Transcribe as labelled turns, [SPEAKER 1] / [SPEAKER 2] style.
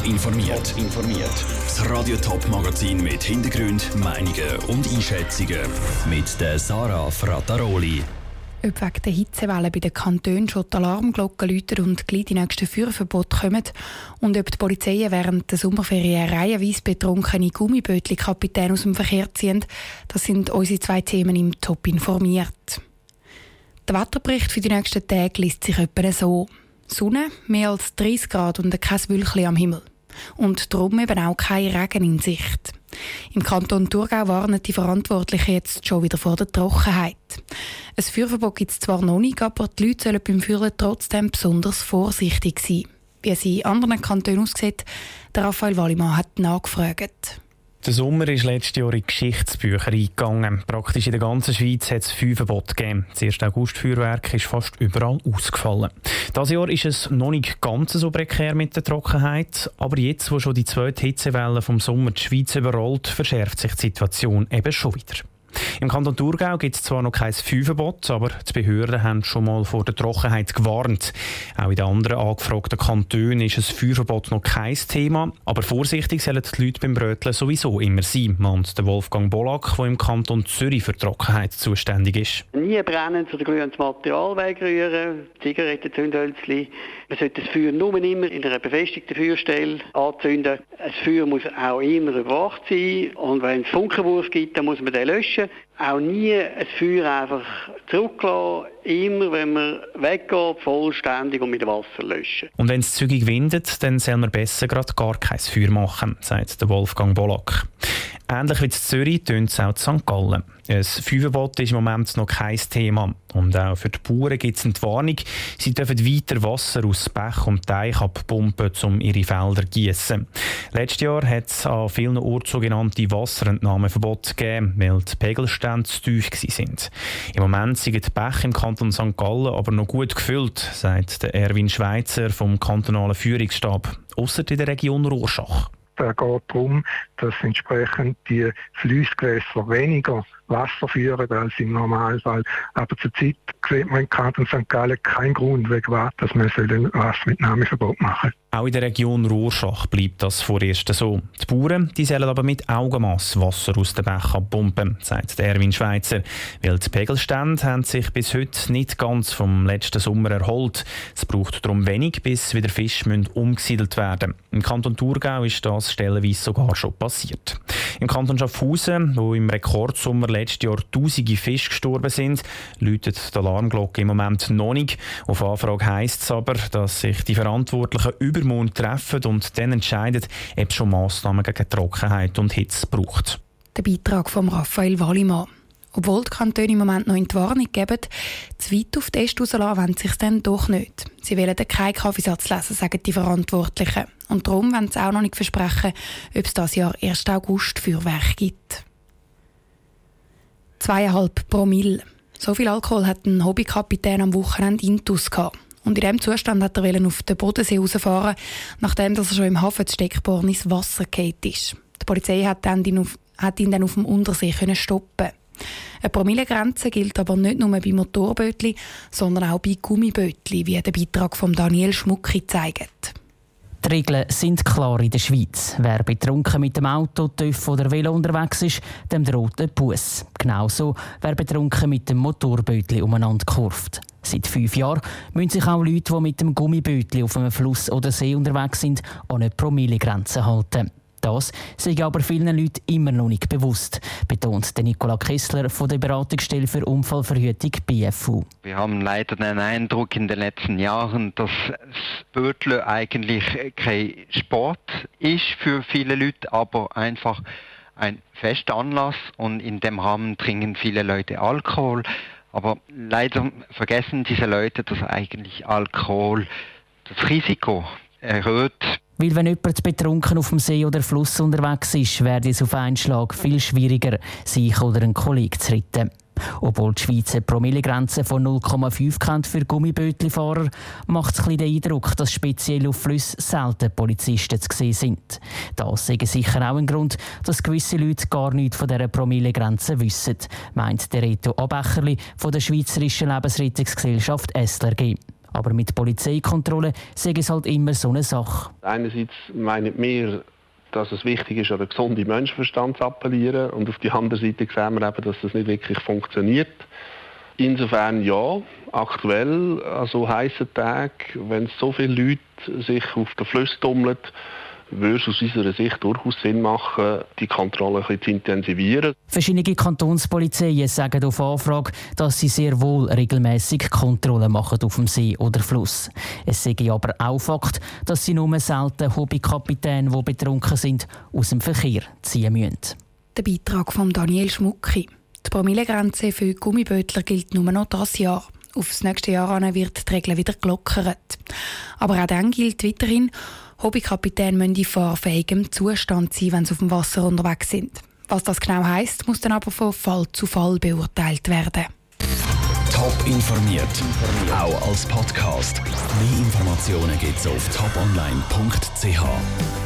[SPEAKER 1] Top informiert. informiert. Das Radio Top Magazin mit Hintergrund, Meinungen und Einschätzungen mit der Sarah Frataroli.
[SPEAKER 2] Ob wegen der Hitzewelle bei den Kantonen schon die Alarmglocken läuten und gleich die nächsten Führverbote kommen und ob die Polizei während der Sommerferien reihenweise betrunkene Gummibötli-Kapitän aus dem Verkehr ziehen, das sind unsere zwei Themen im Top informiert. Der Wetterbericht für die nächsten Tage liest sich etwa so. Sonne, mehr als 30 Grad und kein Wölkchen am Himmel. Und darum eben auch kein Regen in Sicht. Im Kanton Thurgau warnen die Verantwortlichen jetzt schon wieder vor der Trockenheit. Ein Führverbot gibt es zwar noch nicht, aber die Leute sollen beim Führen trotzdem besonders vorsichtig sein. Wie es in anderen Kantonen aussieht, der Raphael Wallimann hat nachgefragt.
[SPEAKER 3] Der Sommer ist letztes Jahr in Geschichtsbücher eingegangen. Praktisch in der ganzen Schweiz hat es fünf Verbote gegeben. Das 1. August-Feuerwerk ist fast überall ausgefallen. Dieses Jahr ist es noch nicht ganz so prekär mit der Trockenheit. Aber jetzt, wo schon die zweite Hitzewelle vom Sommer die Schweiz überrollt, verschärft sich die Situation eben schon wieder. Im Kanton Thurgau gibt es zwar noch kein Fünferbot, aber die Behörden haben schon mal vor der Trockenheit gewarnt. Auch in den anderen angefragten Kantonen ist ein Feuerverbot noch kein Thema, aber vorsichtig sollen die Leute beim Bröteln sowieso immer sein, meint der Wolfgang Bolack, der im Kanton Zürich für Trockenheit zuständig ist.
[SPEAKER 4] Nie brennend oder glühendes Material wegrühren, Zigarettenzündhölzchen. Man sollte das Feuer nur immer in einer befestigten Feuerstelle anzünden. Das Feuer muss auch immer überwacht sein und wenn es Funkenwurf gibt, dann muss man den löschen. Auch nie ein Feuer einfach zurücklassen. Immer, wenn man weggeht, vollständig und mit Wasser löschen.
[SPEAKER 3] Und wenn es zügig windet, dann soll man besser gerade gar kein Feuer machen, sagt der Wolfgang Bolack. Ähnlich wie in Zürich tönt es auch in St. Gallen. Ein Feuerverbot ist im Moment noch kein Thema. Und auch für die Bauern gibt es eine Warnung. Sie dürfen weiter Wasser aus Bach und Teich abpumpen, um ihre Felder zu gießen. Letztes Jahr hat es an vielen Orten sogenannte Wasserentnahmeverbote gegeben, weil die Pegelstände zu tief waren. Im Moment sind die Bäche im Kanton St. Gallen aber noch gut gefüllt, sagt der Erwin Schweizer vom kantonalen Führungsstab, außer in der Region Rorschach.
[SPEAKER 5] Geht darum, dass entsprechend die Flussgewässer weniger Wasser führen als im Normalfall. Aber zurzeit sieht man im Kanton St. Gallen keinen Grund, wegen was, dass man ein Wassermitnahmeverbot machen
[SPEAKER 3] Auch in der Region Rorschach bleibt das vorerst so. Die Bauern die sollen aber mit Augenmaß Wasser aus den Bächen abpumpen, sagt Erwin Schweizer. Weil die Pegelstände haben sich bis heute nicht ganz vom letzten Sommer erholt. Es braucht darum wenig, bis wieder Fische umgesiedelt werden Im Kanton Thurgau ist das stellenweise sogar schon passiert. Im Kanton Schaffhausen, wo im Rekordsommer letztes Jahr tausende Fische gestorben sind, läutet die Alarmglocke im Moment noch nicht. Auf Anfrage heisst es aber, dass sich die Verantwortlichen übermorgen treffen und dann entscheiden, ob es schon Massnahmen gegen Trockenheit und Hitze braucht.
[SPEAKER 2] Der Beitrag von Raphael Wallimann. Obwohl die Kantone im Moment noch in die Warnung geben, zu weit auf die Äste rauslassen wollen sie sich dann doch nicht. Sie wollen keinen Kaffeesatz lesen, sagen die Verantwortlichen. Und darum wollen sie auch noch nicht versprechen, ob es dieses Jahr 1. August Feuerwerk gibt. Zweieinhalb Promille. So viel Alkohol hat ein Hobbykapitän am Wochenende Intus gehabt. Und in diesem Zustand hat er auf den Bodensee rausfahren, nachdem er schon im Hafen Steckborn ins Wasser gefallen ist. Die Polizei hat, ihn, dann auf dem Untersee stoppen. Eine Promillegrenze gilt aber nicht nur bei Motorbötli, sondern auch bei Gummibötli, wie der Beitrag von Daniel Schmucki zeigt.
[SPEAKER 6] Die Regeln sind klar in der Schweiz. Wer betrunken mit dem Auto, TÜV oder Velo unterwegs ist, dem droht ein Bus. Genauso, wer betrunken mit dem Motorbötli umeinander kurft. Seit fünf Jahren müssen sich auch Leute, die mit dem Gummibötli auf einem Fluss oder See unterwegs sind, an eine Promillegrenze halten. Das sei aber vielen Leuten immer noch nicht bewusst, betont Nicola Kessler von der Beratungsstelle für Unfallverhütung BFU.
[SPEAKER 7] Wir haben leider den Eindruck in den letzten Jahren, dass das Bötle eigentlich kein Sport ist für viele Leute, aber einfach ein fester Anlass und in dem Rahmen trinken viele Leute Alkohol. Aber leider vergessen diese Leute, dass eigentlich Alkohol das Risiko erhöht
[SPEAKER 6] weil wenn jemand betrunken auf dem See oder Fluss unterwegs ist, werde es auf einen Schlag viel schwieriger, sich oder einen Kollegen zu retten. Obwohl die Schweiz eine Promillegrenze von 0,5 kennt für Gummibötlifahrer, macht es den Eindruck, dass speziell auf Flüssen selten Polizisten zu sehen sind. Das ist sicher auch ein Grund, dass gewisse Leute gar nichts von dieser Promillegrenze wissen, meint der Reto Abecherli von der Schweizerischen Lebensrettungsgesellschaft SLRG. Aber mit Polizeikontrollen sei es halt immer so eine Sache.
[SPEAKER 8] Einerseits meinen wir, dass es wichtig ist, an den gesunden Menschenverstand zu appellieren. Und auf der anderen Seite sehen wir eben, dass das nicht wirklich funktioniert. Insofern ja, aktuell, also heißen Tag, wenn so viele Leute sich auf den Fluss tummeln, würde es aus unserer Sicht durchaus Sinn machen, die Kontrolle ein zu intensivieren.
[SPEAKER 6] Verschiedene Kantonspolizeien sagen auf Anfrage, dass sie sehr wohl regelmäßig Kontrollen machen auf dem See oder Fluss. Es sei aber auch Fakt, dass sie nur selten Hobbykapitäne, die betrunken sind, aus dem Verkehr ziehen müssen.
[SPEAKER 2] Der Beitrag von Daniel Schmucki. Die Promillegrenze für Gummibötler gilt nur noch das Jahr. Auf das nächste Jahr wird die Regel wieder gelockert. Aber auch dann gilt weiterhin, Hobbykapitäne müssen in fahrfähigem Zustand sein, wenn sie auf dem Wasser unterwegs sind. Was das genau heisst, muss dann aber von Fall zu Fall beurteilt werden.
[SPEAKER 1] Top informiert, auch als Podcast. Mehr Informationen gibt es auf toponline.ch.